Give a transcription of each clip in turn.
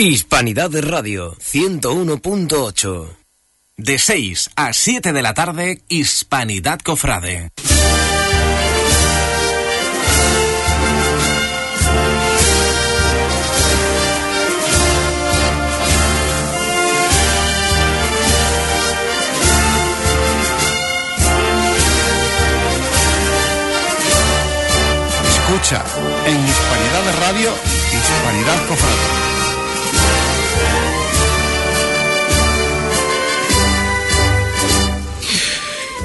Hispanidad de Radio 101.8. De 6 a 7 de la tarde, Hispanidad Cofrade. Escucha en Hispanidad de Radio, Hispanidad Cofrade.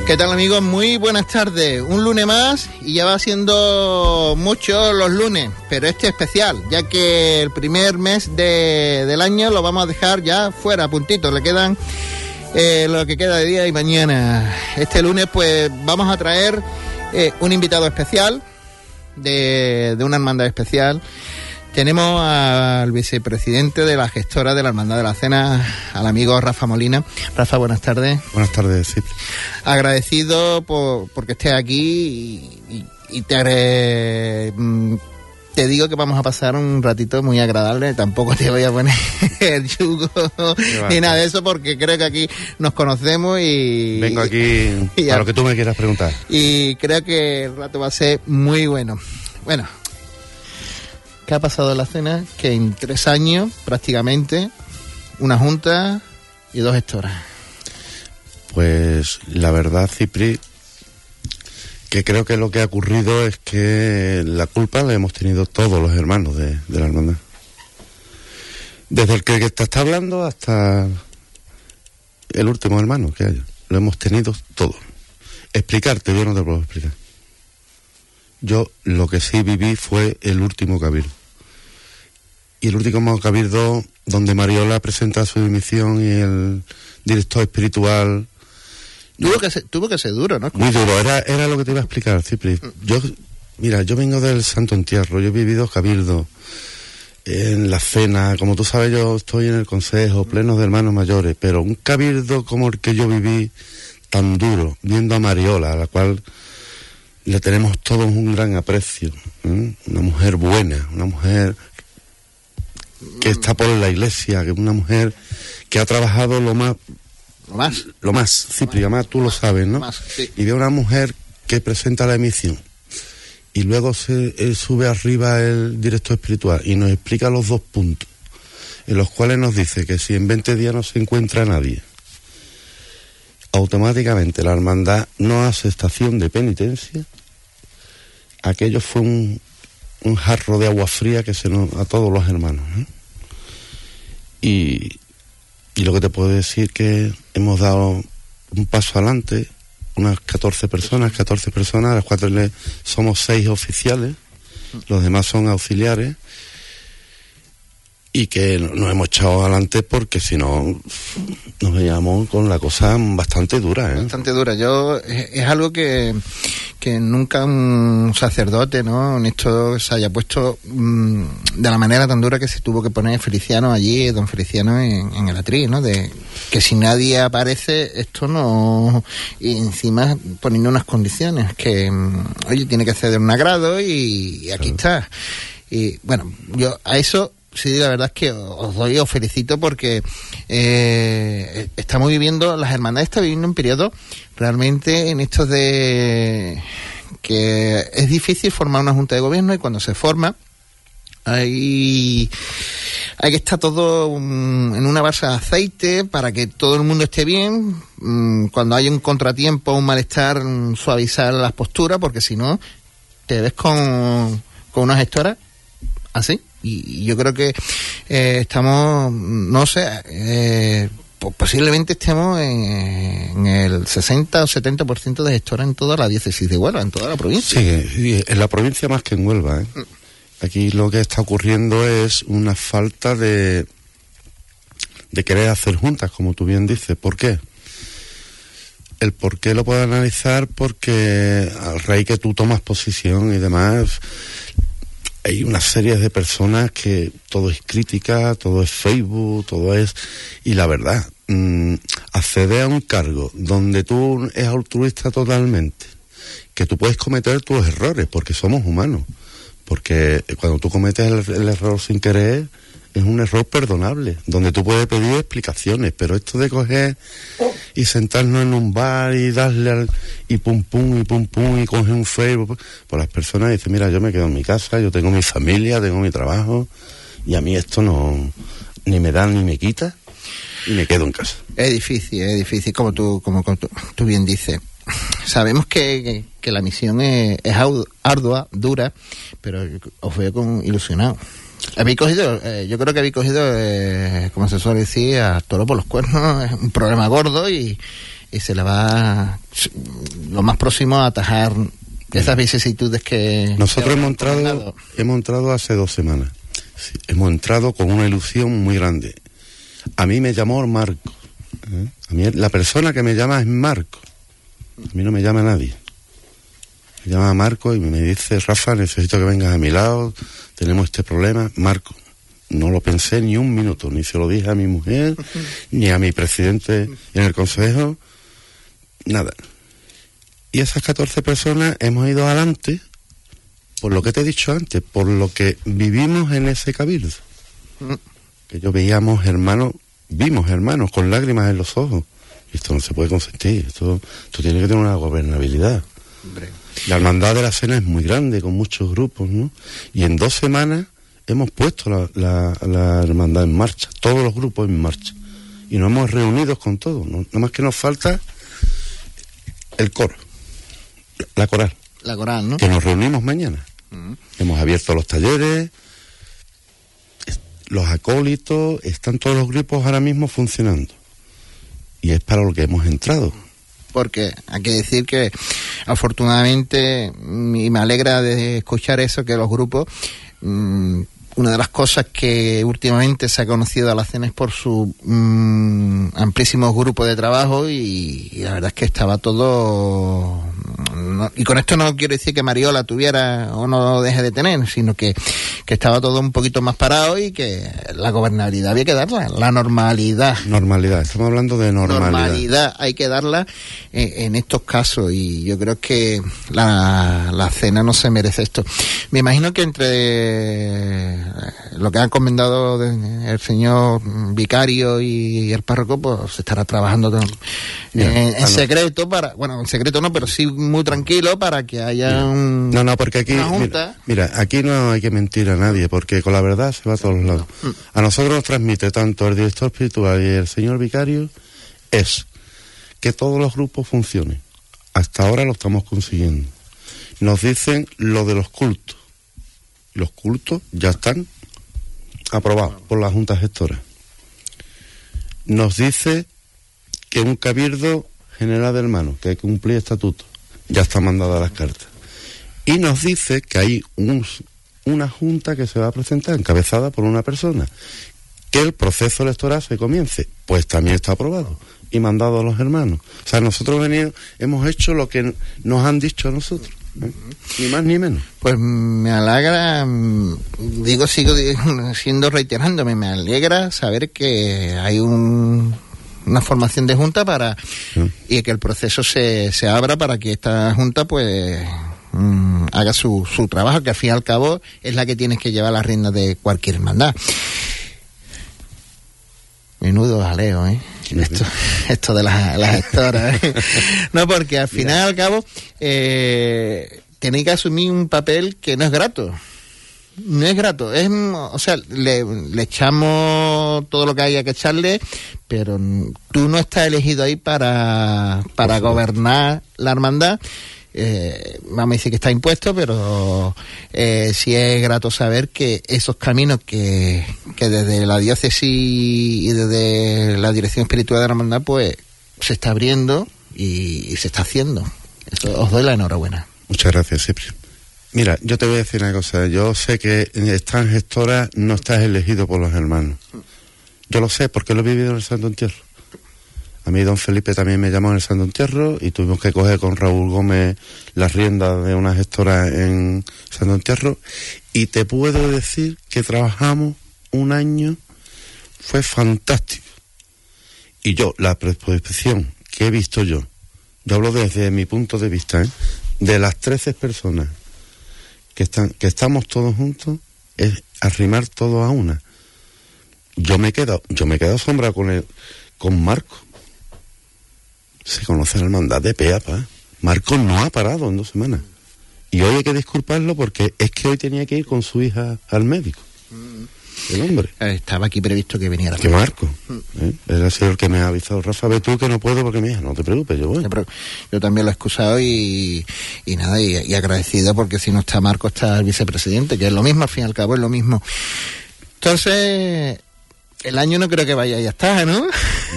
¿Qué tal amigos? Muy buenas tardes. Un lunes más y ya va siendo mucho los lunes, pero este especial, ya que el primer mes de, del año lo vamos a dejar ya fuera, puntito. Le quedan eh, lo que queda de día y mañana. Este lunes pues vamos a traer eh, un invitado especial de, de una hermandad especial. Tenemos al vicepresidente de la gestora de la Hermandad de la Cena, al amigo Rafa Molina. Rafa, buenas tardes. Buenas tardes, sí. Agradecido por porque estés aquí y, y, y te, agre- mm, te digo que vamos a pasar un ratito muy agradable. Tampoco te voy a poner el yugo ni nada de eso porque creo que aquí nos conocemos y... Vengo aquí y- a lo que tú me quieras preguntar. y creo que el rato va a ser muy bueno. Bueno, ¿qué ha pasado en la cena? Que en tres años, prácticamente, una junta y dos gestoras. Pues la verdad, Cipri, que creo que lo que ha ocurrido es que la culpa la hemos tenido todos los hermanos de, la hermandad. Desde el que te está hablando hasta el último hermano que haya. Lo hemos tenido todos. Explicarte, yo no te puedo explicar. Yo lo que sí viví fue el último cabildo. Y el último cabildo donde Mariola presenta su dimisión y el director espiritual Tuvo que ser, tuvo que ser duro, ¿no? muy duro, era, era lo que te iba a explicar, Cipri. Yo, mira, yo vengo del Santo Entierro, yo he vivido cabildo en la cena, como tú sabes, yo estoy en el consejo, pleno de hermanos mayores, pero un cabildo como el que yo viví, tan duro, viendo a Mariola, a la cual le tenemos todos un gran aprecio, ¿eh? una mujer buena, una mujer que está por la iglesia, que una mujer que ha trabajado lo más Lo más. lo más, Cipri, además tú lo sabes, ¿no? Más, sí. Y ve una mujer que presenta la emisión y luego se eh, sube arriba el director espiritual y nos explica los dos puntos, en los cuales nos dice que si en 20 días no se encuentra nadie, automáticamente la hermandad no hace estación de penitencia, aquello fue un, jarro de agua fría que se nos a todos los hermanos. ¿eh? Y, lo que te puedo decir que hemos dado un paso adelante, unas 14 personas, 14 personas, a las cuatro le somos seis oficiales, los demás son auxiliares, y que no- nos hemos echado adelante porque si no nos veíamos con la cosa bastante dura. ¿eh? Bastante dura. Yo, es, es algo que, que nunca un sacerdote, ¿no? En esto se haya puesto mm, de la manera tan dura que se tuvo que poner Feliciano allí, don Feliciano en, en el atril, ¿no? De que si nadie aparece, esto no. Y encima poniendo unas condiciones que, mm, oye, tiene que ceder un agrado y, y aquí está. Y bueno, yo a eso sí, la verdad es que os doy, os felicito porque eh, estamos viviendo, las hermandades están viviendo un periodo realmente en estos de que es difícil formar una junta de gobierno y cuando se forma hay, hay que estar todo mm, en una base de aceite para que todo el mundo esté bien. Mm, Cuando hay un contratiempo, un malestar, mm, suavizar las posturas, porque si no, te ves con, con una gestora así. Y, y yo creo que eh, estamos, no sé, eh, po- posiblemente estemos en, en el 60 o 70% de gestoras en toda la diócesis de Huelva, en toda la provincia. Sí, sí, en la provincia más que en Huelva. ¿eh? Aquí lo que está ocurriendo es una falta de, de querer hacer juntas, como tú bien dices. ¿Por qué? El por qué lo puedo analizar porque al rey que tú tomas posición y demás, hay una serie de personas que todo es crítica, todo es Facebook, todo es... Y la verdad, mm, acceder a un cargo donde tú es altruista totalmente, que tú puedes cometer tus errores, porque somos humanos. Porque cuando tú cometes el error sin querer, es un error perdonable, donde tú puedes pedir explicaciones, pero esto de coger y sentarnos en un bar y darle al, y pum pum y pum pum y coger un Facebook, pues las personas dicen, mira, yo me quedo en mi casa, yo tengo mi familia, tengo mi trabajo y a mí esto no ni me da ni me quita y me quedo en casa. Es difícil, es difícil, como tú, como, tú, bien dices. Sabemos que, que, la misión es, es, ardua, dura, pero os veo con ilusionado. Habéis cogido, eh, yo creo que habéis cogido, eh, como se suele decir, a toro por los cuernos, es un problema gordo y, y se le va lo más próximo a atajar esas vicisitudes que... Nosotros hemos entrado, hemos entrado hace dos semanas. hemos entrado con una ilusión muy grande. A mí me llamó Marco. ¿eh? A mí la persona que me llama es Marco. A mí no me llama nadie. Me llama Marco y me dice, Rafa, necesito que vengas a mi lado, tenemos este problema. Marco, no lo pensé ni un minuto, ni se lo dije a mi mujer, ni a mi presidente en el consejo, nada. Y esas 14 personas hemos ido adelante por lo que te he dicho antes, por lo que vivimos en ese cabildo. Mm. Que yo veíamos hermanos, vimos hermanos con lágrimas en los ojos. Y esto no se puede consentir, esto, esto tiene que tener una gobernabilidad. La hermandad de la cena es muy grande, con muchos grupos, ¿no? Y en dos semanas hemos puesto la, la, hermandad en marcha, todos los grupos en marcha. Y nos hemos reunido con todos, ¿no? Nada más que nos falta el coro, la coral. La coral, ¿no? Que nos reunimos mañana. Mm. Hemos abierto los talleres, los acólitos, están todos los grupos ahora mismo funcionando. Y es para lo que hemos entrado porque hay que decir que afortunadamente, y me alegra de escuchar eso, que los grupos mm, una de las cosas que últimamente se ha conocido a la CENES por su mm, amplísimo grupo de trabajo y, la verdad es que estaba todo... y con esto no quiero decir que Mariola tuviera o no deje de tener, sino que, que estaba todo un poquito más parado y que la gobernabilidad había que darla, la normalidad. Normalidad, estamos hablando de normalidad. Normalidad hay que darla en, estos casos y yo creo que la, la cena no se merece esto. Me imagino que entre lo que han encomendado el señor vicario y el párroco, pues se estará trabajando en, secreto para, bueno, en secreto no, pero sí muy tranquilo para que haya un, no, no, porque aquí, mira, aquí no hay que mentir a nadie, porque con la verdad se va a todos lados. Mm. A nosotros nos transmite tanto el director espiritual y el señor vicario es que todos los grupos funcionen. Hasta ahora lo estamos consiguiendo. Nos dicen lo de los cultos los cultos ya están aprobados por la Junta Gestora. Nos dice que un cabildo general de hermanos, que hay que cumplir estatuto, ya está mandada las cartas. Y nos dice que hay una junta que se va a presentar encabezada por una persona. Que el proceso electoral se comience, pues también está aprobado y mandado a los hermanos. O sea, nosotros venimos, hemos hecho lo que nos han dicho a nosotros. Ni más ni menos. Pues me alegra, mm, digo, sigo siendo reiterándome, me alegra saber que hay un, una formación de junta para y que el proceso se, se abra para que esta junta pues mm, haga su, su trabajo, que al fin y al cabo es la que tienes que llevar las riendas de cualquier hermandad. Menudo jaleo, ¿eh? Esto, esto de las, las gestoras. ¿eh? no, porque al final y al cabo eh, tenéis que asumir un papel que no es grato. No es grato. Es, o sea, le, le echamos todo lo que haya que echarle, pero tú no estás elegido ahí para, para gobernar la hermandad eh, vamos a decir que está impuesto, pero eh, sí es grato saber que esos caminos que, que desde la diócesis y desde la dirección espiritual de la hermandad, pues se está abriendo y, se está haciendo. Eso, os doy la enhorabuena. Muchas gracias, Cipri. Mira, yo te voy a decir una cosa. Yo sé que esta gestora no estás elegido por los hermanos. Yo lo sé porque lo he vivido en el Santo Entierro. A mí don Felipe también me llamó en el Santo Entierro y tuvimos que coger con Raúl Gómez las riendas de una gestora en Santo Entierro. Y te puedo decir que trabajamos un año, fue fantástico. Y yo, la predisposición que he visto yo, yo hablo desde mi punto de vista, ¿eh? de las 13 personas que, están, que estamos todos juntos, es arrimar todo a una. yo me he quedado, yo me he quedado sombra con el, con Marco. Se conoce la hermandad de Peapa. Marco no ha parado en dos semanas. Y hoy hay que disculparlo porque es que hoy tenía que ir con su hija al médico. El hombre. Estaba aquí previsto que viniera. Que Marco. ¿eh? Él ha sido el que me ha avisado. Rafa, ve tú que no puedo porque mi hija, no te preocupes, yo voy. Yo, pero yo también lo he excusado y, y nada, y, y agradecido porque si no está Marco está el vicepresidente, que es lo mismo, al fin y al cabo es lo mismo. Entonces, el año no creo que vaya ya está, ¿no?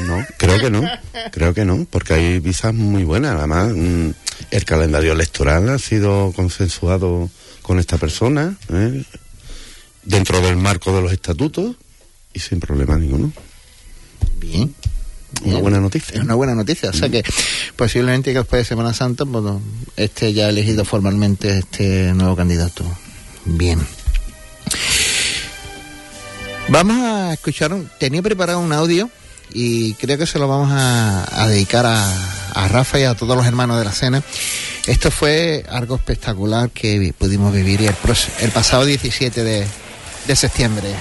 No, creo que no, creo que no, porque hay visas muy buenas. Además, mm, el calendario electoral ha sido consensuado con esta persona, ¿eh? Dentro del marco de los estatutos y sin problema ninguno. Bien. Una Bien. buena Es noticia. una buena noticia. O sea que posiblemente que después de Semana Santa pues, esté ya elegido formalmente este nuevo candidato. Bien. Vamos a escuchar, un, tenía preparado un audio y creo que se lo vamos a, a dedicar a, a Rafa y a todos los hermanos de la cena. Esto fue algo espectacular que pudimos vivir el, el pasado 17 de, de septiembre.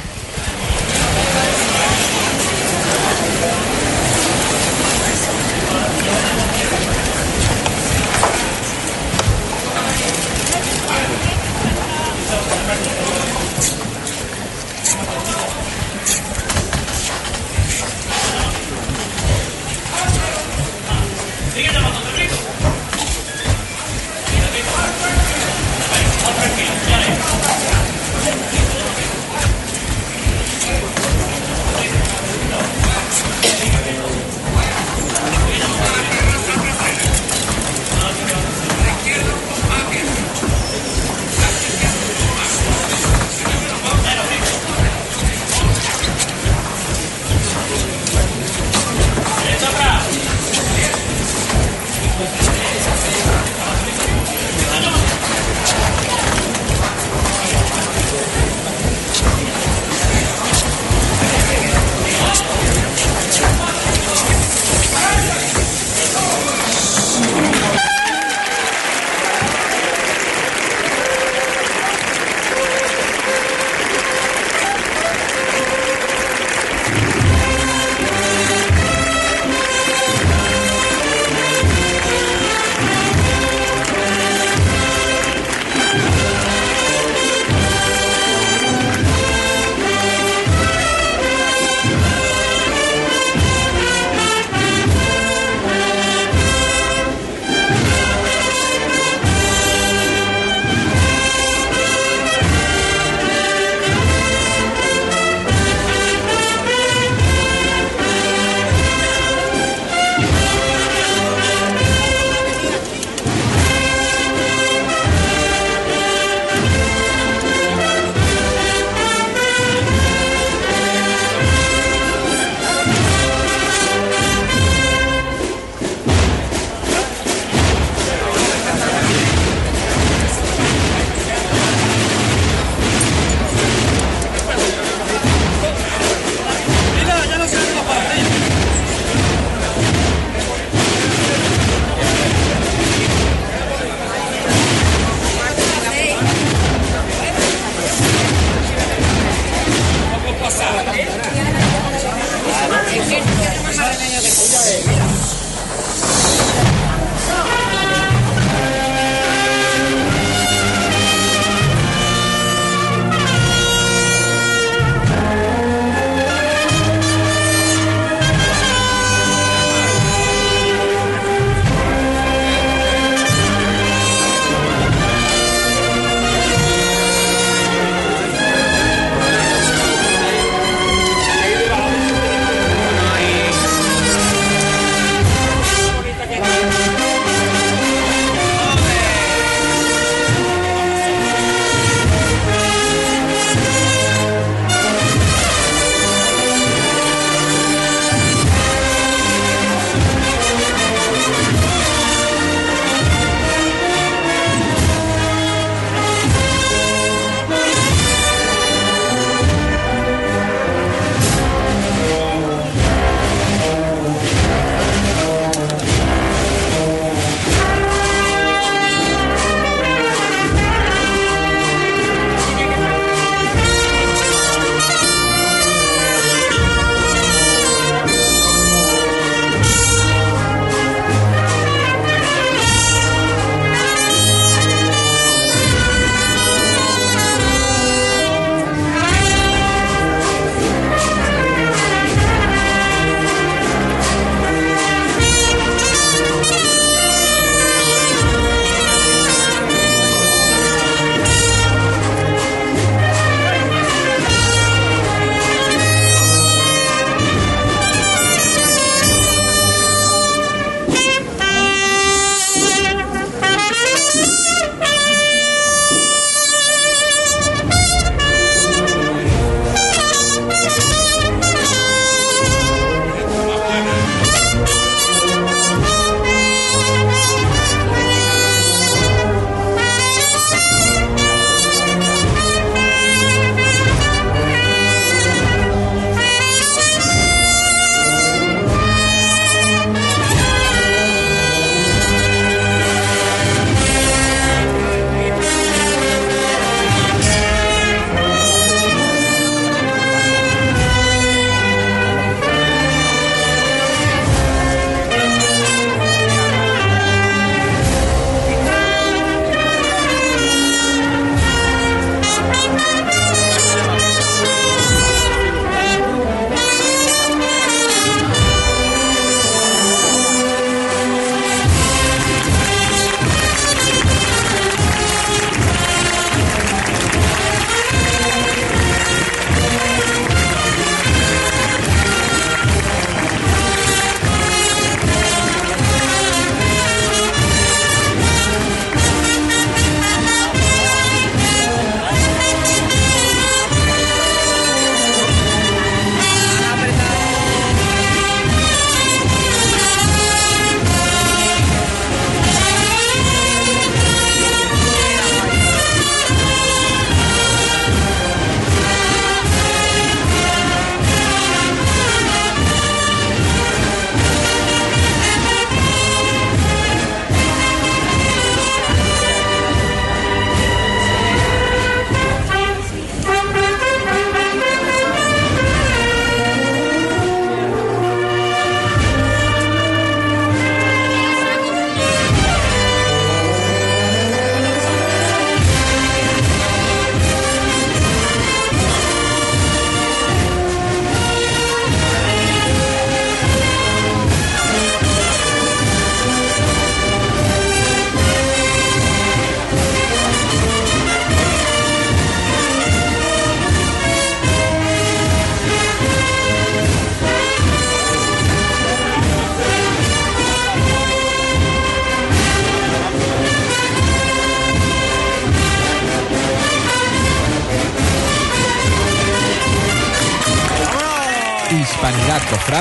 ¿eh?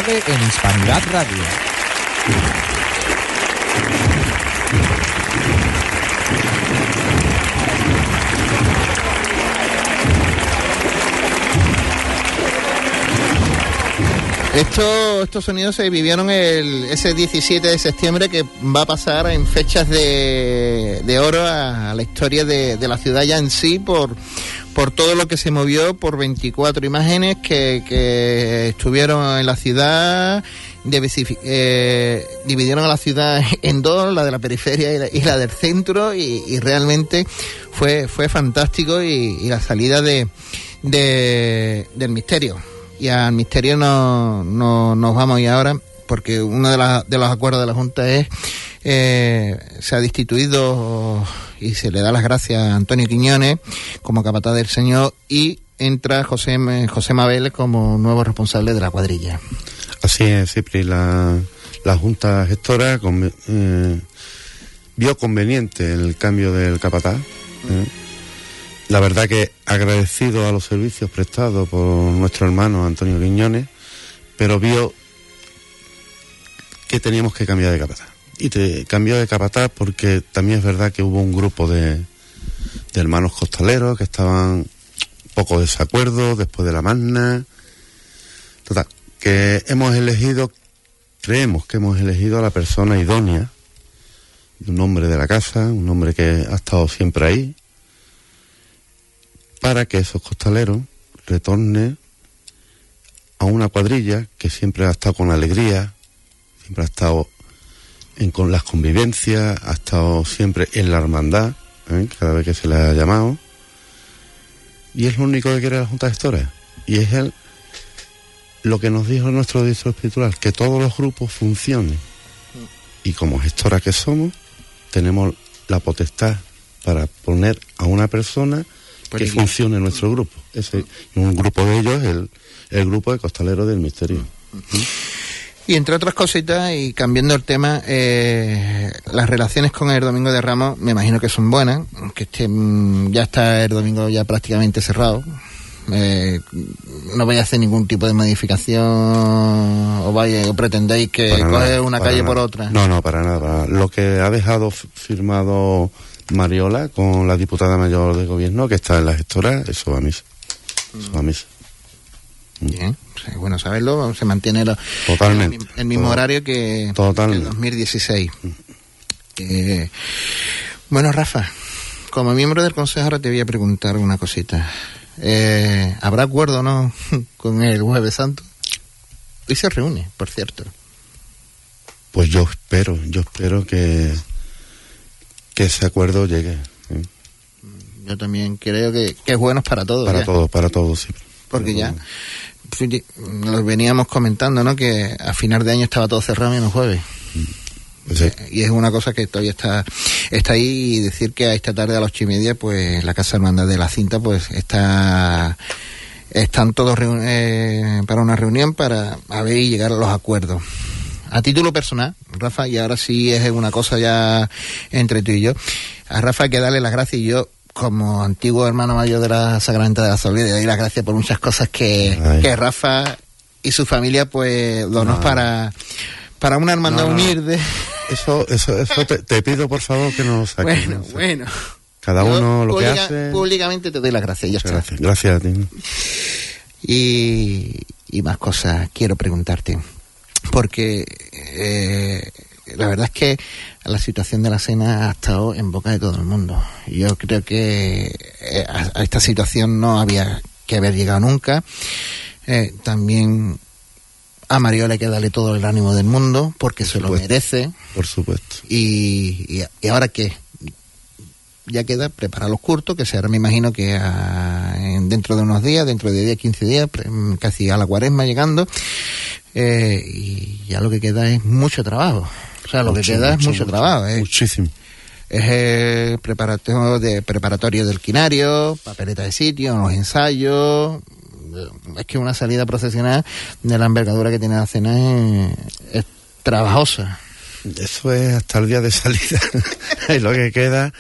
En Hispanidad Radio. Esto, estos sonidos se vivieron el, ese 17 de septiembre que va a pasar en fechas de, de oro a, la historia de, la ciudad ya en sí por, por todo lo que se movió, por 24 imágenes que, que estuvieron en la ciudad, eh, dividieron a la ciudad en dos, la de la periferia y la, y la del centro y, realmente fue, fue fantástico y, y la salida de, de, del misterio. Y al misterio no, no, nos vamos y ahora porque uno de, la, de, los acuerdos de la Junta es eh, se ha destituido y se le da las gracias a Antonio Quiñones como capataz del Señor y entra José, José Mabel como nuevo responsable de la cuadrilla. Así es, Cipri, la, la Junta Gestora eh, vio conveniente el cambio del capataz. Eh, la verdad que agradecido a los servicios prestados por nuestro hermano Antonio Quiñones, pero vio que teníamos que cambiar de capataz. Y te cambió de capataz porque también es verdad que hubo un grupo de, hermanos costaleros que estaban poco desacuerdo después de la magna. Total, que hemos elegido, creemos que hemos elegido a la persona idónea, un hombre de la casa, un hombre que ha estado siempre ahí, para que esos costaleros retornen a una cuadrilla que siempre ha estado con alegría, siempre ha estado en con las convivencias, ha estado siempre en la hermandad, ¿eh? cada vez que se le ha llamado. Y es lo único que quiere la Junta de Gestores. Y es él lo que nos dijo nuestro director espiritual, que todos los grupos funcionen. Y como gestora que somos, tenemos la potestad para poner a una persona que funcione nuestro grupo. Ese, un grupo de ellos, el, el grupo de Costaleros del Misterio. ¿Mm? Y entre otras cositas, y cambiando el tema, eh, las relaciones con el Domingo de Ramos me imagino que son buenas, que este, ya está el domingo ya prácticamente cerrado. Eh, no voy a hacer ningún tipo de modificación o vaya o pretendéis que coge una calle nada. por otra. No, no, para nada. Lo que ha dejado firmado Mariola con la diputada mayor de gobierno que está en la gestora, eso va a misa. Eso va a misa. Bien, bueno saberlo, se mantiene lo, Totalmente. el, el mismo horario que Totalmente. el 2016. Eh, bueno, Rafa, como miembro del consejo ahora te voy a preguntar una cosita. Eh, ¿Habrá acuerdo o no con el Jueves Santo? Hoy se reúne, por cierto. Pues yo espero, yo espero que, que ese acuerdo llegue. Yo también creo que, que es bueno para todos. Para ya. todos, para todos, sí. Porque ya nos veníamos comentando, ¿no? Que a final de año estaba todo cerrado menos jueves. Pues sí. Y es una cosa que todavía está, está ahí y decir que a esta tarde a las ocho y media, pues la Casa Hermandad de la Cinta, pues está, están todos eh, para una reunión para a ver y llegar a los acuerdos. A título personal, Rafa, y ahora sí es una cosa ya entre tú y yo, a Rafa hay que darle las gracias y yo, como antiguo hermano mayor de la Sacramenta de la Soledad, le doy las gracias por muchas cosas que, que Rafa y su familia pues donó No. para, para una hermandad No, no. humilde. Eso, eso, eso te, te pido por favor que no lo saques. Bueno, sea, bueno. Cada Yo uno lo que hace. Públicamente te doy las gracias, ya está. Gracias, gracias a ti. Y, y más cosas quiero preguntarte. Porque eh, la verdad es que la situación de la cena ha estado en boca de todo el mundo. Yo creo que eh, a, esta situación no había que haber llegado nunca. Eh, también a Mariola hay que darle todo el ánimo del mundo porque se lo merece. Por supuesto. Y, y, y ahora qué? Ya queda preparar los curtos, que será, me imagino que a- en- dentro de unos días, dentro de 10, 15 días, mm, casi a la cuaresma llegando, eh, y ya lo que queda es mucho trabajo. O sea, lo Mucho, que queda es mucho, trabajo. Es, Muchísimo. es el preparatorio, de, preparatorio del quinario, papeleta de sitio, los ensayos. eh, Es que una salida procesional de la envergadura que tiene la cena es, es trabajosa. Eso es hasta el día de salida. y lo que queda,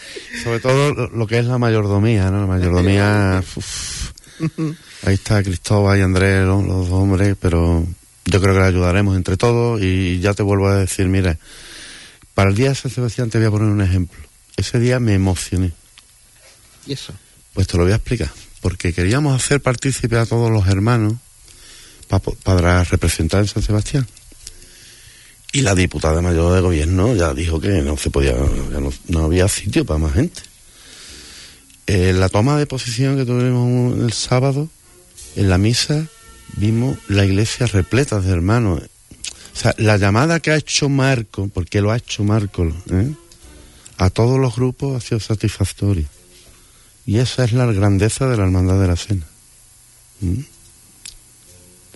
sobre todo lo, lo que es la mayordomía, ¿no? La mayordomía. uf. Ahí está Cristóbal y Andrés, los, los dos hombres, pero yo creo que le ayudaremos entre todos y ya te vuelvo a decir, mira, para el día de San Sebastián te voy a poner un ejemplo. Ese día me emocioné. ¿Y eso? Pues te lo voy a explicar. Porque queríamos hacer partícipe a todos los hermanos pa- para representar en San Sebastián. Y la diputada mayor de gobierno ya dijo que no se podía, ya no, no había sitio para más gente. En la toma de posición que tuvimos el sábado, en la misa, vimos la iglesia repleta de hermanos. O sea, la llamada que ha hecho Marco, porque lo ha hecho Marco, ¿eh? a todos los grupos ha sido satisfactoria. Y esa es la grandeza de la hermandad de la cena. ¿Mm?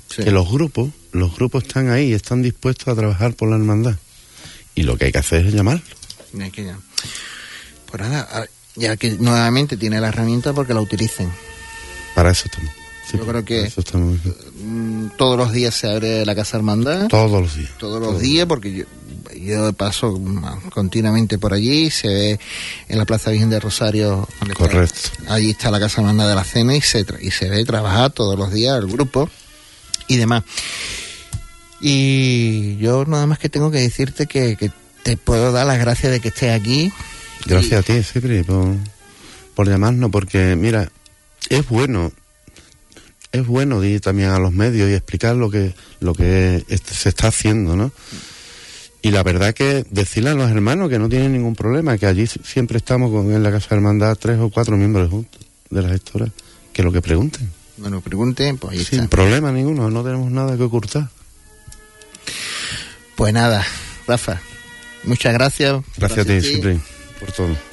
Sí. Que los grupos, los grupos están ahí, están dispuestos a trabajar por la hermandad. Y lo que hay que hacer es llamarlo. Que ya. Pues nada, a- ya que nuevamente tiene la herramienta porque la utilicen. Para eso estamos. Sí, Yo creo que-. Mm, Todos los días se abre la Casa Hermandad. Todos los días. todos los días porque yo, yo paso mm, continuamente por allí se ve en la Plaza Virgen de Rosario está- Correcto. allí está la casa hermandad de la cena y se y se ve trabajar todos los días el grupo y demás y yo nada más que tengo que decirte que, que te puedo dar las gracias de que estés aquí Gracias a ti, Cipri, por, por llamarnos, porque mira, es bueno, es bueno ir también a los medios y explicar lo que, lo que se está haciendo, ¿no? Y la verdad que decirle a los hermanos que no tienen ningún problema, que allí si- siempre estamos con, en la Casa de Hermandad tres o cuatro miembros juntos de las gestoras, que lo que pregunten, bueno pregunten pues ahí sin está problema ninguno, no tenemos nada que ocultar. pues nada Rafa muchas gracias por Gracias a ti. Cipri, por todo.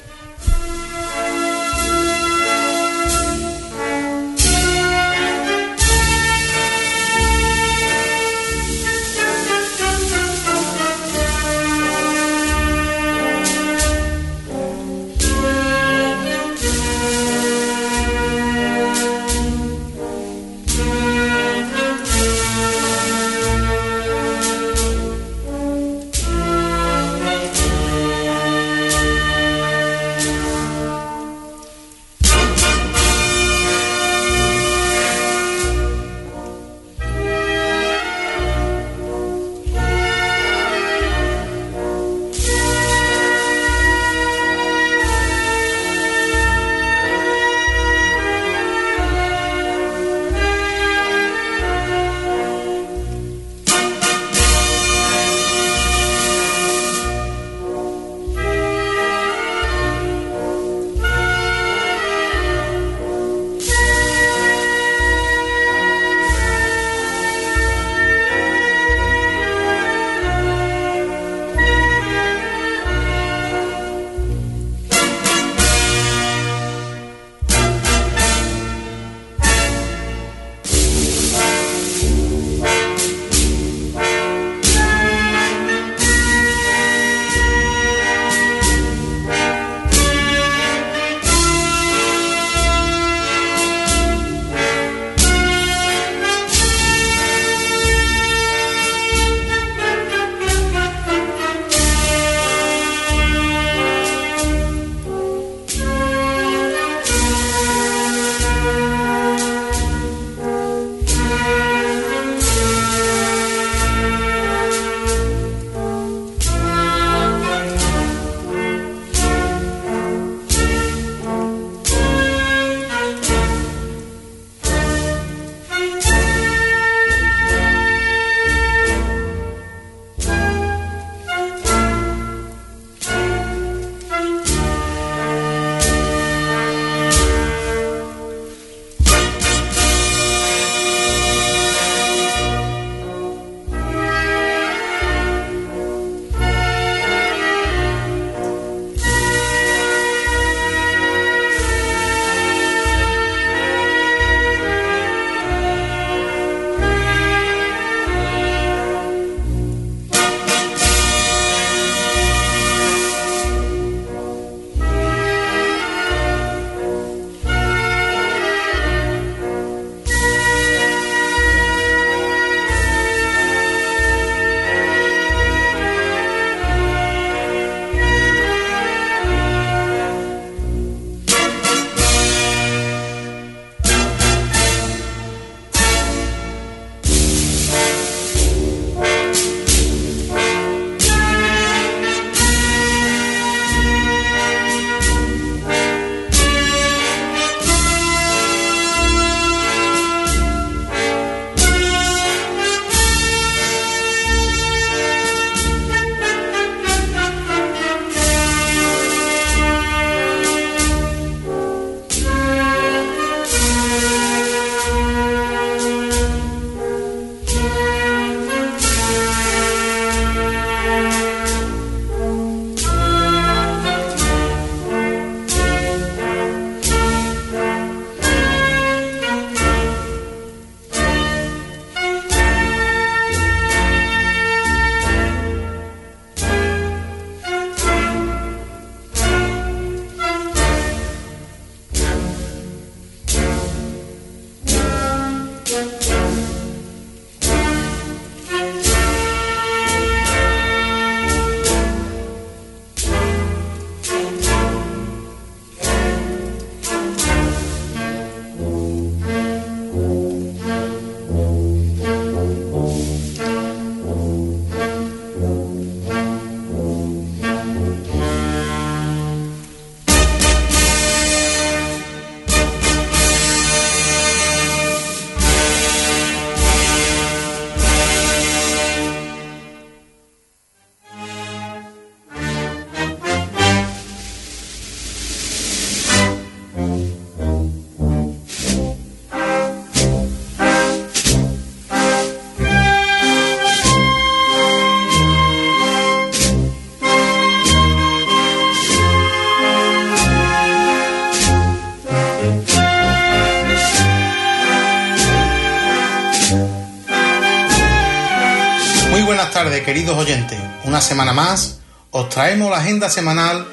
Queridos oyentes. Una semana más os traemos la agenda semanal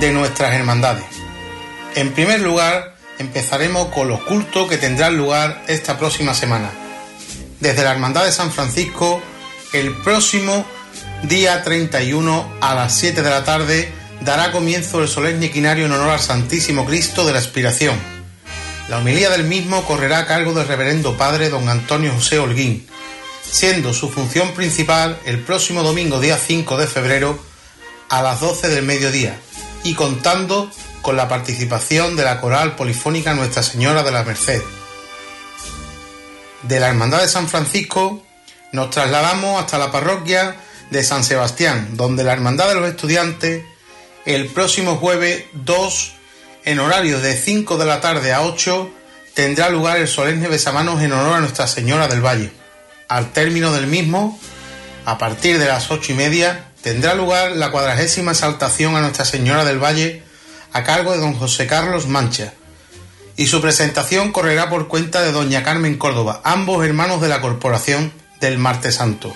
de nuestras hermandades. En primer lugar, empezaremos con los cultos que tendrán lugar esta próxima semana. Desde la Hermandad de San Francisco, el próximo día 31 a las 7 de la tarde dará comienzo el solemne quinario en honor al Santísimo Cristo de la Expiración. La homilía del mismo correrá a cargo del reverendo padre don Antonio José Holguín, siendo su función principal el próximo domingo día 5 de febrero a las 12 del mediodía y contando con la participación de la coral polifónica Nuestra Señora de la Merced. De la Hermandad de San Francisco nos trasladamos hasta la parroquia de San Sebastián, donde la Hermandad de los Estudiantes el próximo jueves 2 en horario de 5 de la tarde a 8 tendrá lugar el solemne besamanos en honor a Nuestra Señora del Valle. Al término del mismo, a partir de las ocho y media, tendrá lugar la cuadragésima exaltación a Nuestra Señora del Valle a cargo de don José Carlos Mancha. Y su presentación correrá por cuenta de doña Carmen Córdoba, ambos hermanos de la Corporación del Martes Santo.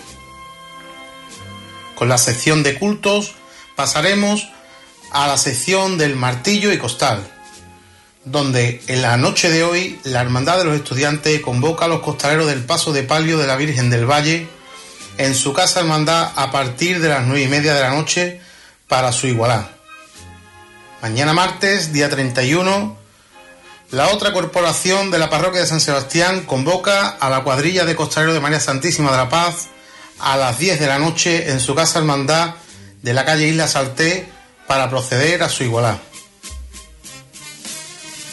Con la sección de cultos pasaremos a la sección del martillo y costal, donde en la noche de hoy la Hermandad de los Estudiantes convoca a los costaleros del Paso de Palio de la Virgen del Valle en su casa hermandad a partir de las nueve y media de la noche para su igualdad. Mañana martes, día 31, la otra corporación de la parroquia de San Sebastián convoca a la cuadrilla de costaleros de María Santísima de la Paz a las 10 de la noche en su casa hermandad de la calle Isla Salté para proceder a su igualdad.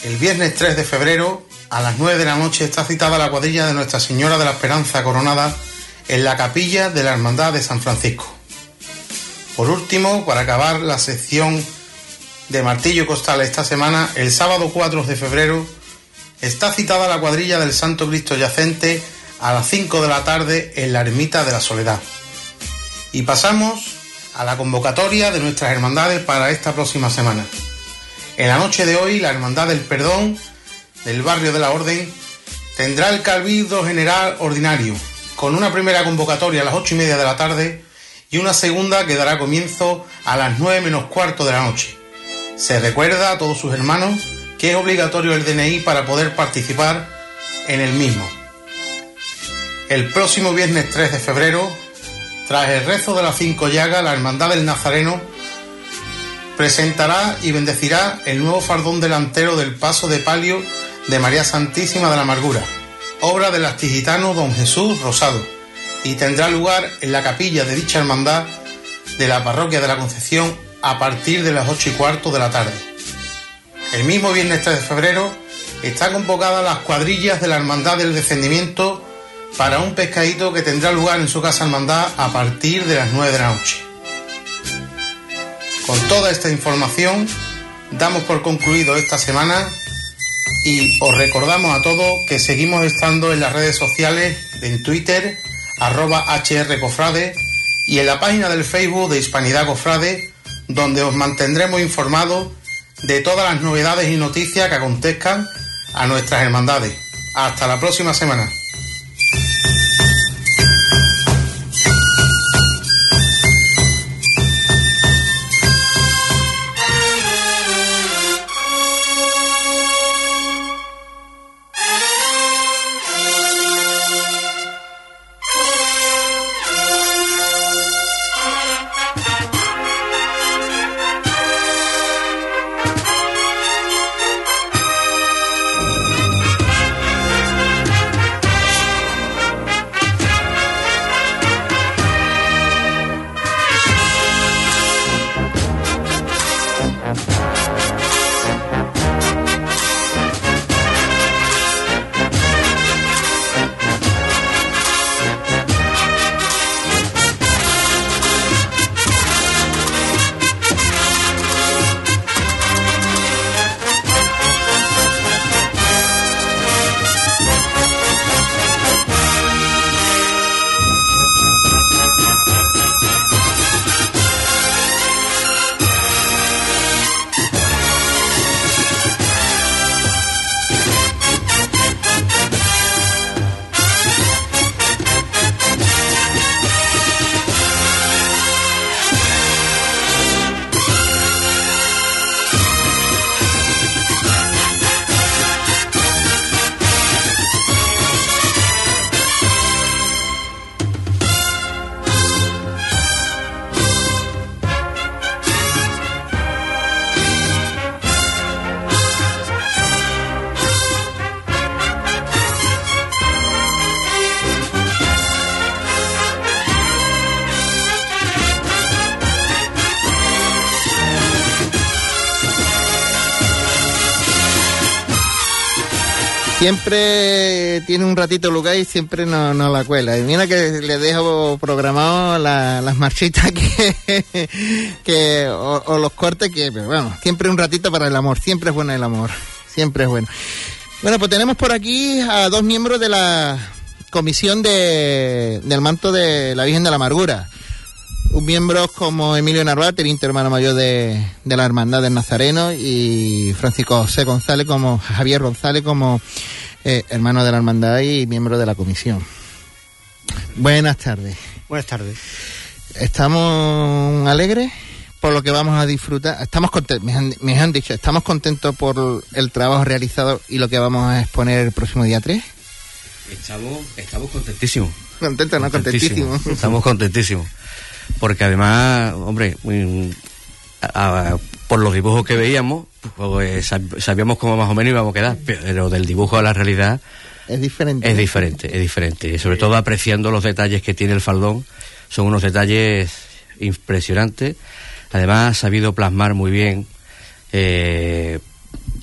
El viernes 3 de febrero, a las 9 de la noche, está citada la cuadrilla de Nuestra Señora de la Esperanza Coronada en la capilla de la Hermandad de San Francisco. Por último, para acabar la sección de Martillo Costal esta semana, el sábado 4 de febrero, está citada la cuadrilla del Santo Cristo Yacente a las 5 de la tarde en la Ermita de la Soledad. Y pasamos a la convocatoria de nuestras hermandades para esta próxima semana. En la noche de hoy, la Hermandad del Perdón del barrio de la Orden tendrá el Cabildo General Ordinario, con una primera convocatoria a las ocho y media de la tarde y una segunda que dará comienzo a las nueve menos cuarto de la noche. Se recuerda a todos sus hermanos que es obligatorio el DNI para poder participar en el mismo. El próximo viernes 3 de febrero, tras el rezo de las cinco llagas, la Hermandad del Nazareno presentará y bendecirá el nuevo fardón delantero del paso de palio de María Santísima de la Amargura, obra del astigitano don Jesús Rosado, y tendrá lugar en la capilla de dicha hermandad de la parroquia de la Concepción a partir de las ocho y cuarto de la tarde. El mismo viernes 3 de febrero está convocada las cuadrillas de la Hermandad del Descendimiento para un pescadito que tendrá lugar en su casa hermandad a partir de las 9 de la noche. Con toda esta información, damos por concluido esta semana y os recordamos a todos que seguimos estando en las redes sociales, en Twitter, arroba hrcofrade y en la página del Facebook de Hispanidad Cofrade, donde os mantendremos informados de todas las novedades y noticias que acontezcan a nuestras hermandades. Hasta la próxima semana. Siempre tiene un ratito lugar y siempre no, no la cuela. Y mira que le dejo programado la- las marchitas que, que o, o los cortes que, pero bueno, siempre un ratito para el amor. Siempre es bueno el amor. Siempre es bueno. Bueno, pues tenemos por aquí a dos miembros de la comisión de, del manto de la Virgen de la Amargura. Un miembro como Emilio teniente hermano mayor de, de la Hermandad del Nazareno, y Francisco José González como Javier González como eh, hermano de la Hermandad y miembro de la comisión. Buenas tardes. Buenas tardes. ¿Estamos alegres por lo que vamos a disfrutar? Estamos contentos, me han, me han dicho, ¿estamos contentos por el trabajo realizado y lo que vamos a exponer el próximo día 3? Estamos, estamos contentísimos. Contentos, no contentísimos. Estamos contentísimos. Porque además, hombre, a- a- por los dibujos que veíamos, pues sab- sabíamos cómo más o menos íbamos a quedar, pero del dibujo a la realidad Es diferente. es diferente, es diferente. Y sobre todo apreciando los detalles que tiene el faldón, son unos detalles impresionantes. Además, ha sabido plasmar muy bien eh,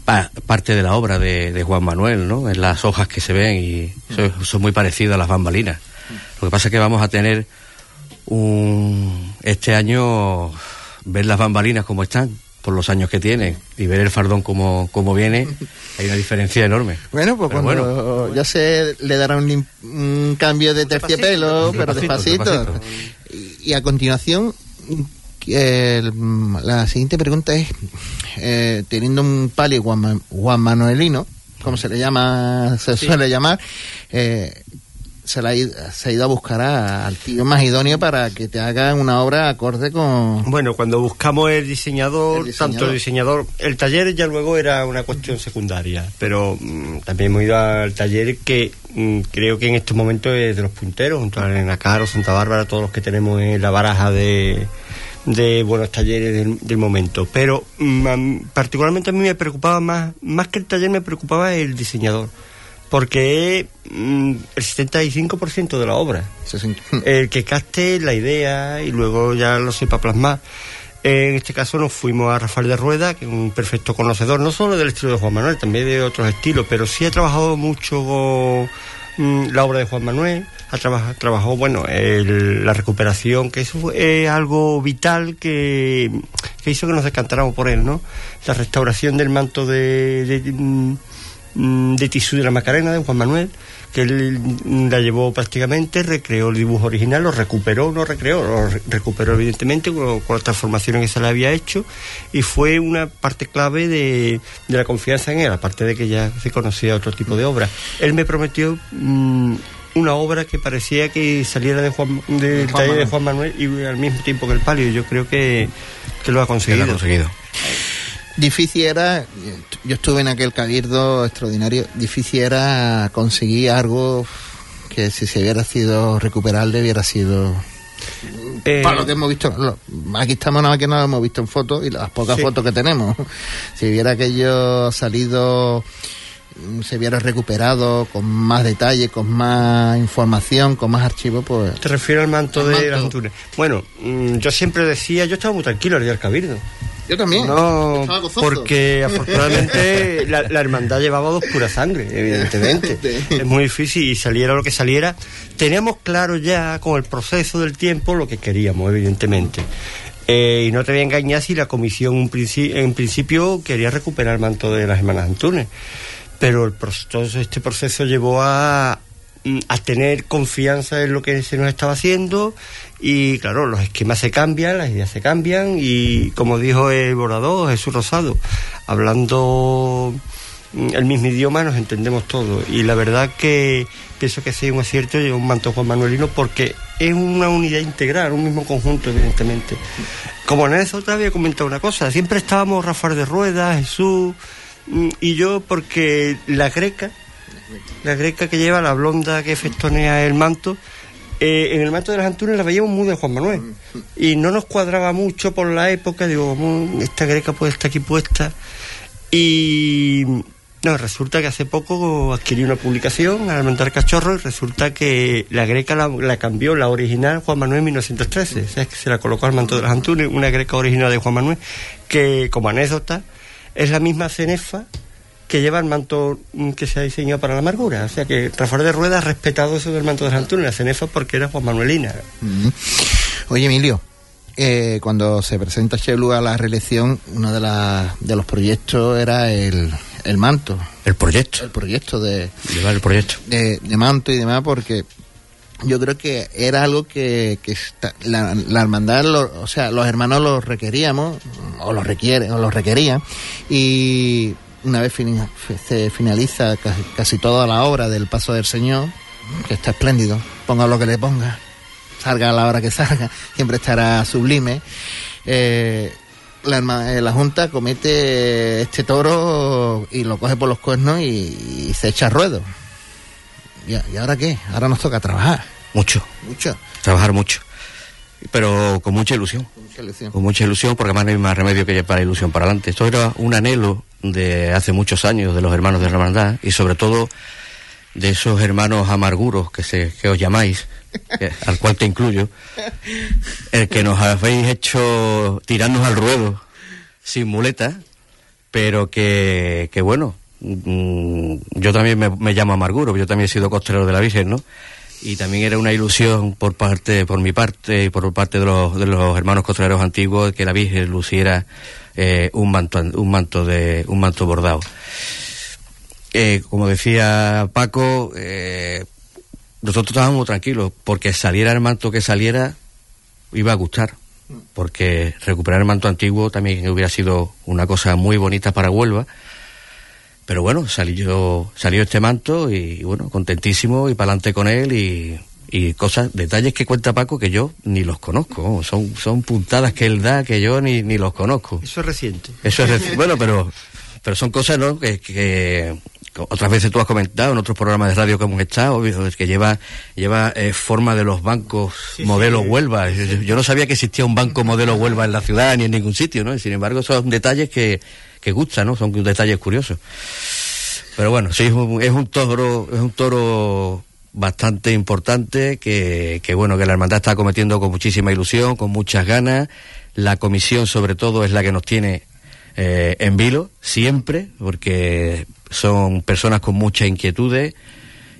pa- parte de la obra de, de Juan Manuel, ¿no? En las hojas que se ven y son, son muy parecidas a las bambalinas. Lo que pasa es que vamos a tener un este año ver las bambalinas como están por los años que tienen y ver el fardón como, como viene hay una diferencia enorme Bueno, pues Pero cuando ya se le dará un, un cambio de terciopelo, pero despacito, despacito. despacito. Y, y a continuación, el- la siguiente pregunta es, eh, teniendo un palio Juan, Ma- Juan Manuelino, como se le llama, se suele llamar, eh, se, la ha ido, se ha ido a buscar a- al tío más idóneo para que te haga una obra acorde con... Bueno, cuando buscamos el diseñador, El diseñador. tanto el diseñador, el taller ya luego era una cuestión secundaria, pero mm, también hemos ido al taller que mm, creo que en estos momentos es de los punteros, junto a Elena Caro, Santa Bárbara, todos los que tenemos en la baraja de, de buenos talleres del, del momento. Pero mm, particularmente a mí me preocupaba más, más que el taller me preocupaba el diseñador, porque es mm, el 75% de la obra el que capte la idea y luego ya lo sepa plasmar. En este caso nos fuimos a Rafael de Rueda, que es un perfecto conocedor, no solo del estilo de Juan Manuel, también de otros estilos, pero sí ha trabajado mucho con mm, la obra de Juan Manuel, ha trabajado, bueno, el- la recuperación, que eso fue eh, algo vital que, que hizo que nos decantáramos por él, ¿no? La restauración del manto de, de, mm, de tisú de la Macarena de Juan Manuel, que él mm, la llevó prácticamente, recreó el dibujo original, lo recuperó, no recreó, lo re- recuperó evidentemente con, con las transformaciones que se le había hecho y fue una parte clave de, de la confianza en él, aparte de que ya se conocía otro tipo de obra. Él me prometió mm, una obra que parecía que saliera de Juan, del Juan taller de Manuel. Juan Manuel y al mismo tiempo que el palio. Yo creo que, que lo ha que lo conseguido. ha conseguido Difícil era, yo estuve en aquel cabildo extraordinario, difícil era conseguir algo que si se hubiera sido recuperable hubiera sido... Eh, para lo que hemos visto, lo- aquí estamos nada más que lo hemos visto en fotos y las pocas Sí. fotos que tenemos. Si hubiera aquello salido, se hubiera recuperado con más detalle, con más información, con más archivos, pues... Te refiero al manto Al de las Antunes. Bueno, mm, yo siempre decía, yo estaba muy tranquilo al día del Cabildo. Yo también. No, porque afortunadamente la, la hermandad llevaba dos pura sangre, evidentemente. es muy difícil y saliera lo que saliera. Teníamos claro ya con el proceso del tiempo lo que queríamos, evidentemente. Eh, y no te voy a engañar si la comisión un en principio quería recuperar el manto de las hermanas Antunes. Pero el proceso- este proceso llevó a, mm, a tener confianza en lo que se nos estaba haciendo y claro, los esquemas se cambian, las ideas se cambian y como dijo el borrador Jesús Rosado, hablando mm, el mismo idioma nos entendemos todos y la verdad que pienso que sí un acierto y un manto Juan Manuelino porque es una unidad integral, un mismo conjunto evidentemente. Como anécdota voy a comentar una cosa, siempre estábamos Rafael de Rueda, Jesús mm, y yo porque la greca la greca que lleva la blonda que festonea el manto. Eh, en el manto de las Antunes la veíamos muy de Juan Manuel y no nos cuadraba mucho por la época. Digo, "Mm, esta greca puede estar aquí puesta. Y no, resulta que hace poco adquirí una publicación al montar cachorro y resulta que la greca la, la cambió, la original Juan Manuel en 1913. O sea, es que se la colocó al manto de las Antunes, una greca original de Juan Manuel, que como anécdota es la misma cenefa que lleva el manto mm, que se ha diseñado para la amargura. O sea que Rafael de Rueda ha respetado eso del manto de San Antonio en cenefa porque era Juan Manuelina. Mm. Oye, Emilio, eh, cuando se presenta Chelu a la reelección, uno de, las- de los proyectos era el, el manto. El proyecto. El proyecto de, Llevar el proyecto. de, de manto y demás, porque yo creo que era algo que, que está- la, la hermandad, lo- o sea, los hermanos lo requeríamos, o lo requieren, o lo requerían, y una vez se finaliza casi, casi toda la obra del Paso del Señor, que está espléndido, ponga lo que le ponga, salga a la hora que salga, siempre estará sublime. eh, la, eh, la Junta comete este toro y lo coge por los cuernos y, y se echa a ruedo. ¿Y, a- ¿Y ahora qué? Ahora nos toca trabajar. Mucho. Mucho. Trabajar mucho. Pero con mucha ilusión. Mucha ilusión. Con mucha ilusión, porque además no hay más remedio que llevar la ilusión para adelante. Esto era un anhelo de hace muchos años de los hermanos de hermandad y sobre todo de esos hermanos amarguros que, se, que os llamáis, al cual te incluyo, el que nos habéis hecho tirarnos al ruedo sin muleta, pero que, bueno, mm, yo también me, llamo amarguro, yo también he sido costelero de la Virgen, ¿no? Y también era una ilusión por parte, por mi parte y por parte de los, de los hermanos costeleros antiguos que la Virgen luciera eh, un manto, un manto de, un manto bordado. Eh, como decía Paco, eh, nosotros estábamos tranquilos porque saliera el manto que saliera iba a gustar porque recuperar el manto antiguo también hubiera sido una cosa muy bonita para Huelva pero bueno salió salió este manto y bueno contentísimo y para adelante con él y, y cosas detalles que cuenta Paco que yo ni los conozco son son puntadas que él da que yo ni, ni los conozco Eso es reciente. eso es decir, bueno, pero, pero son cosas, ¿no? Que, que otras veces tú has comentado en otros programas de radio que hemos estado, obvio, es que lleva, lleva eh, forma de los bancos modelo Huelva. Yo, no sabía que existía un banco modelo Huelva en la ciudad ni en ningún sitio, ¿no? Y sin embargo, son detalles que, que gustan, ¿no? Son detalles curiosos. Pero bueno, sí, es un, es un toro, es un toro bastante importante que, bueno, que la hermandad está cometiendo con muchísima ilusión, con muchas ganas. La comisión, sobre todo, es la que nos tiene eh, en vilo, siempre, porque son personas con muchas inquietudes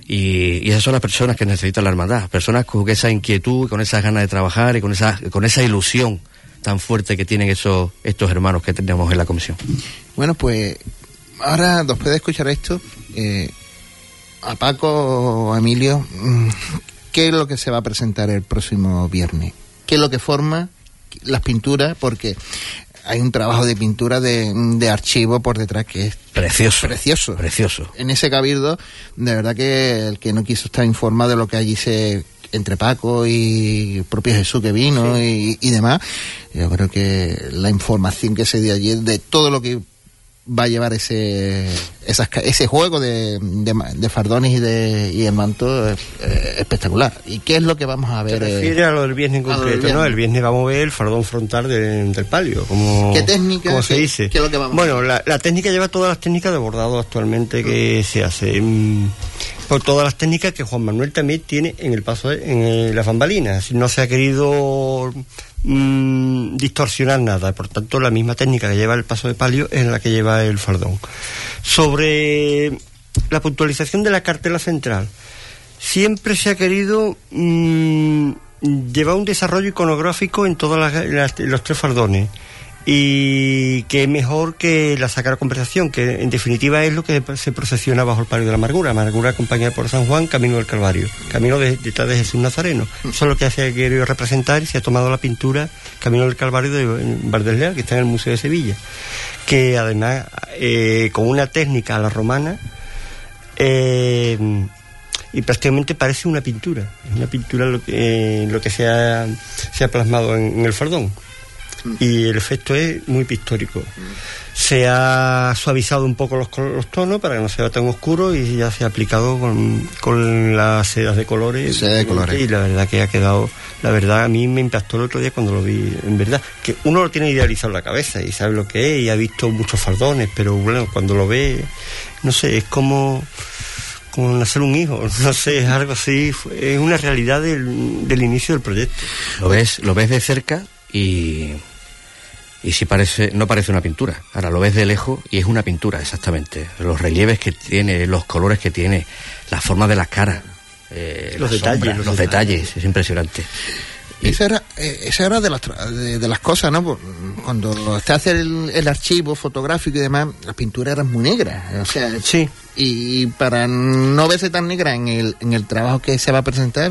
y, y esas son las personas que necesita la hermandad, personas con esa inquietud, con esas ganas de trabajar y con esa, con esa ilusión tan fuerte que tienen esos, estos hermanos que tenemos en la comisión. Bueno, pues ahora, después de escuchar esto, eh, a Paco o a Emilio, mm, ¿qué es lo que se va a presentar el próximo viernes? ¿Qué es lo que forma las pinturas? Porque hay un trabajo de pintura de, de archivo por detrás que es Precioso. precioso. Precioso. En ese cabildo, de verdad que el que no quiso estar informado de lo que allí se entre Paco y el propio Jesús que vino y, y demás, yo creo que la información que se dio allí de todo lo que va a llevar ese esas ese juego de, de, de fardones y de y el manto es eh, espectacular. ¿Y qué es lo que vamos a ver? eh, refiere a lo del viernes en del concreto, ¿no? El viernes vamos a ver el fardón frontal de- del palio. Como, ¿Qué técnica? Como se ¿Qué- dice. qué es lo que vamos a bueno, la, la técnica lleva todas las técnicas de bordado actualmente que se hace. mm, Por todas las técnicas que Juan Manuel también tiene en el paso de, en eh, las bambalinas. No se ha querido mm, distorsionar nada. Por tanto, la misma técnica que lleva el paso de palio es la que lleva el fardón. Sobre la puntualización de la cartela central siempre se ha querido mm, llevar un desarrollo iconográfico en todos los tres fardones y que es mejor que la sacar conversación, que en definitiva es lo que se procesiona bajo el palio de la amargura, amargura acompañada por San Juan, camino del Calvario, camino de- detrás de Jesús Nazareno. Eso es lo que se ha querido representar y se ha tomado la pintura Camino del Calvario de Valdés Leal, que está en el Museo de Sevilla, que además eh, con una técnica a la romana eh, y prácticamente parece una pintura. Es una pintura lo que, eh, lo que se, ha, se ha plasmado en, en el fardón. Y el efecto es muy pictórico. Se ha suavizado un poco los, los tonos para que no sea tan oscuro y ya se ha aplicado con, con las sedas de colores. Seda de colores. Y la verdad que ha quedado, la verdad a mí me impactó el otro día cuando lo vi, en verdad, que uno lo tiene idealizado en la cabeza y sabe lo que es y ha visto muchos fardones, pero bueno, cuando lo ve, no sé, es como como nacer un hijo, no sé, es algo así, es una realidad del, del inicio del proyecto. Lo ves, lo ves de cerca y, y sí parece, no parece una pintura. Ahora lo ves de lejos y es una pintura, exactamente. Los relieves que tiene, los colores que tiene, la forma de las caras, eh, Los las detalles, sombras, los los detalles, es impresionante. Esa era, eh, esa era de, las, tra- de, de las cosas, ¿no? Cuando te hace el, el archivo fotográfico y demás, las pinturas eran muy negras. O sea, Sí. y para no verse tan negra en el, en el trabajo que se va a presentar,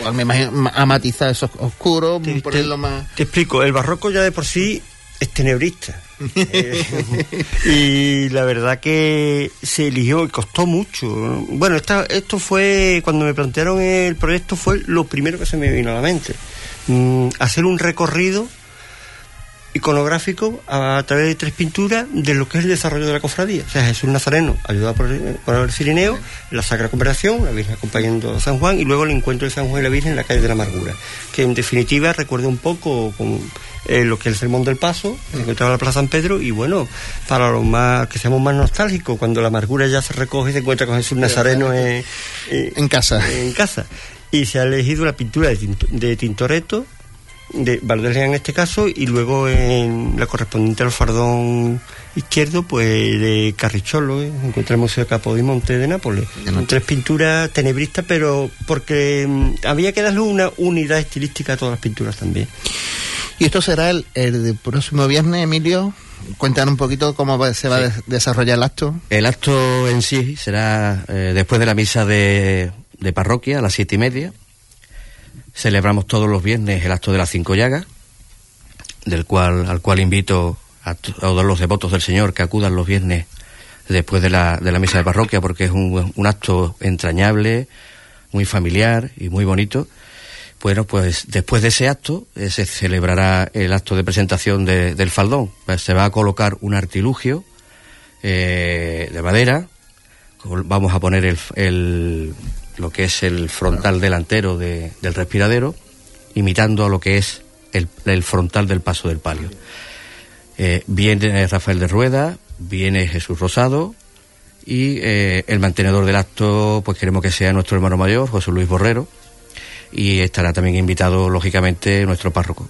pues me imagino ma- a matizar esos oscuros, Te- ponerlo te- más... Te explico, el barroco ya de por sí es tenebrista. Y la verdad que se eligió y costó mucho. Bueno, esto fue, cuando me plantearon el proyecto, fue lo primero que se me vino a la mente. Mm, hacer un recorrido iconográfico a, través de tres pinturas de lo que es el desarrollo de la cofradía. O sea, Jesús Nazareno, ayudado por, por el Cirineo, la Sacra Conversación, la Virgen acompañando a San Juan y luego el encuentro de San Juan y la Virgen en la calle de la Amargura. Que en definitiva recuerda un poco con eh, lo que es el Sermón del Paso, que encontraba en la Plaza San Pedro y bueno, para los más que seamos más nostálgicos, cuando la amargura ya se recoge y se encuentra con Jesús Nazareno en, en- En casa. en casa. Y se ha elegido la pintura de Tintoretto, de Valdelia en este caso, y luego en la correspondiente al fardón izquierdo, pues de Carricholo, ¿eh? encuentra el Museo Capodimonte de Nápoles. Son Tres pinturas tenebristas, pero porque mm, había que darle una unidad estilística a todas las pinturas también. Y esto será el, próximo viernes, Emilio. Cuéntanos un poquito cómo va- se va a des- desarrollar el acto. El acto en sí será eh, después de la misa de, de parroquia a las siete y media. Celebramos todos los viernes el acto de las cinco llagas, del cual, al cual invito a, to- a todos los devotos del Señor que acudan los viernes después de la, de la misa de parroquia, porque es un, un acto entrañable, muy familiar y muy bonito. Bueno, pues después de ese acto eh, se celebrará el acto de presentación de- del faldón. Pues se va a colocar un artilugio eh, de madera. Vamos a poner el, el- lo que es el frontal delantero de- del respiradero, imitando a lo que es el, el frontal del paso del palio. Eh, viene Rafael de Rueda, viene Jesús Rosado y eh, el mantenedor del acto, pues queremos que sea nuestro hermano mayor, José Luis Borrero, y estará también invitado, lógicamente, nuestro párroco.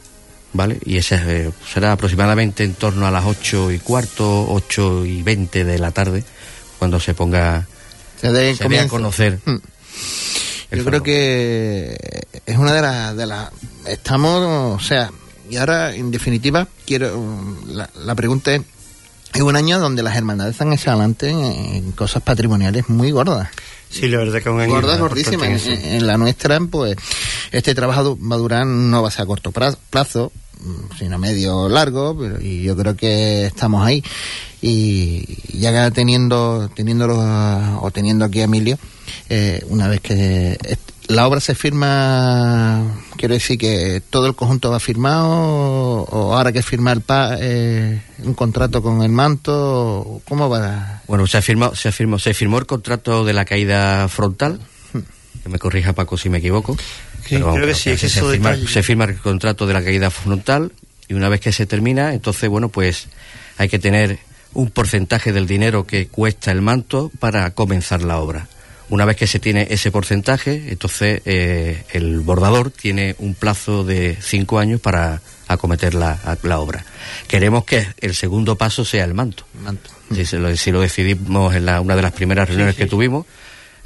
¿Vale? Y ese eh, será aproximadamente en torno a las ocho y cuarto, ocho y veinte de la tarde, cuando se ponga, Se dé se dé a conocer. Mm. Yo creo que es una de las... De las estamos, o sea, y ahora, en definitiva, quiero... La, la pregunta es... Es un año donde las hermandades están hechas adelante en, en cosas patrimoniales muy gordas. Sí, la verdad que un año Gordas, gordísimas. en En, eso. en la nuestra, pues, este trabajo va a durar, no va a ser a corto plazo, mm, sino medio largo, pero, y yo creo que estamos ahí. Y ya teniendo, teniéndolo, o teniendo aquí a Emilio, eh, una vez que la obra se firma, quiero decir que todo el conjunto va firmado, o, ahora que firmar pa- eh, un contrato con el manto, ¿cómo va? Bueno, se ha firmado, se ha firmado, se firmó el contrato de la caída frontal. Que me corrija Paco si me equivoco. Sí, creo que sí, es que se, firma, se firma el contrato de la caída frontal y una vez que se termina, entonces bueno, pues hay que tener un porcentaje del dinero que cuesta el manto para comenzar la obra. Una vez que se tiene ese porcentaje, entonces eh, el bordador tiene un plazo de cinco años para acometer la, la obra. Queremos que el segundo paso sea el manto. manto? Si, se lo, si lo decidimos en la, una de las primeras reuniones que tuvimos,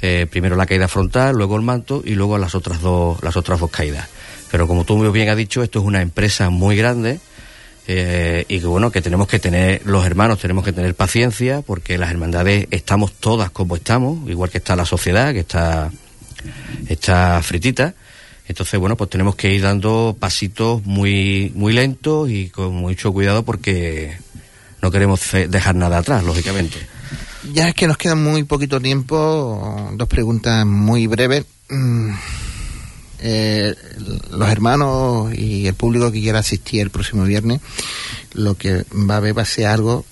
eh, primero la caída frontal, luego el manto y luego las otras dos, las otras dos caídas. Pero como tú muy bien has dicho, esto es una empresa muy grande eh, y que bueno, que tenemos que tener, los hermanos tenemos que tener paciencia porque las hermandades estamos todas como estamos, igual que está la sociedad, que está, está fritita. Entonces, bueno, pues tenemos que ir dando pasitos muy, muy lentos y con mucho cuidado porque no queremos dejar nada atrás, lógicamente. Ya es que nos queda muy poquito tiempo, dos preguntas muy breves. Mm, eh, los hermanos y el público que quiera asistir el próximo viernes, lo que va a ver va a ser algo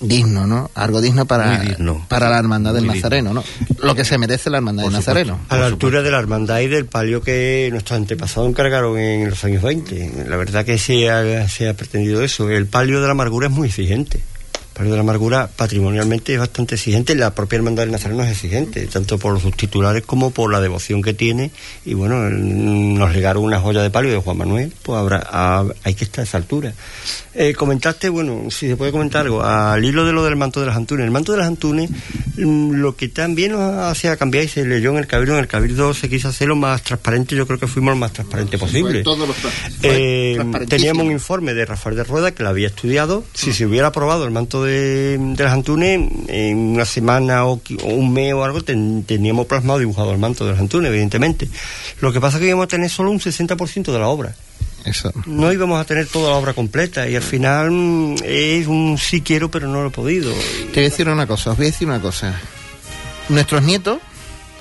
digno, ¿no? Algo digno para, digno. para la hermandad del Muy Nazareno, ¿no? Lo que se merece la hermandad del. Nazareno. A la altura de la hermandad y del palio que nuestros antepasados encargaron en los años 20. La verdad que se ha, se ha pretendido eso. El palio de la amargura es muy exigente. De la Amargura patrimonialmente es bastante exigente, la propia Hermandad del Nazareno es exigente, tanto por sus titulares como por la devoción que tiene. Y bueno, nos legaron una joya de palio de Juan Manuel, pues habrá, hay que estar a esa altura. Eh, comentaste, bueno, si se puede comentar algo, al hilo de lo del manto de las Antunes. El manto de las Antunes, mm, lo que también nos hacía cambiar y se leyó en el Cabildo, en el Cabildo se quiso hacerlo más transparente, yo creo que fuimos lo más transparente posible. Eh, teníamos un informe de Rafael de Rueda que lo había estudiado. Si se hubiera aprobado el manto de, las Antunes, en una semana o, un mes o algo, teníamos plasmado, dibujado el manto de las Antunes, evidentemente. Lo que pasa es que íbamos a tener solo un 60% de la obra. Eso. No íbamos a tener toda la obra completa y al final mm, es un sí quiero pero no lo he podido. Te voy a decir una cosa, os voy a decir una cosa. Nuestros nietos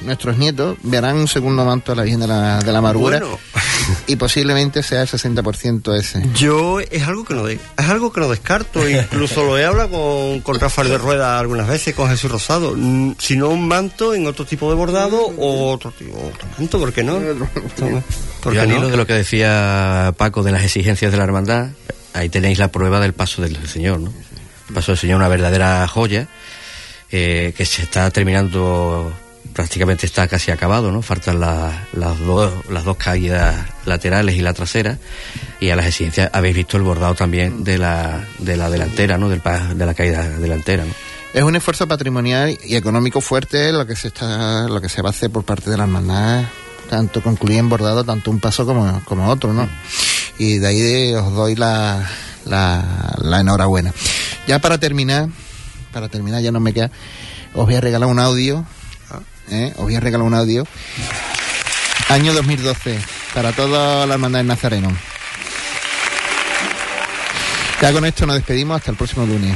nuestros nietos verán un segundo manto de la Virgen de la, de la Amargura y posiblemente sea el 60% ese. Yo es algo que no es algo que no descarto, incluso lo he hablado con, con Rafael de Rueda algunas veces, con Jesús Rosado, mm, si no un manto en otro tipo de bordado o otro, tipo, otro manto, ¿por qué no? Porque al hilo de lo que decía Paco de las exigencias de la hermandad, ahí tenéis la prueba del paso del Señor, ¿no? El paso del Señor, una verdadera joya, eh, que se está terminando prácticamente está casi acabado, ¿no? Faltan las, dos, las dos caídas laterales y la trasera. Y a las exigencias habéis visto el bordado también de la, de la delantera, ¿no? Del, de la caída delantera, ¿no? Es un esfuerzo patrimonial y económico fuerte lo que se está, lo que se va a hacer por parte de la hermandad, tanto concluir bordado, tanto un paso como, como otro, ¿no? Y de ahí os doy la, la, la enhorabuena. Ya para terminar, para terminar ya no me queda, os voy a regalar un audio ¿eh? os voy a regalar un audio. Año 2012, para toda la hermandad del Nazareno. Ya con esto nos despedimos hasta el próximo lunes.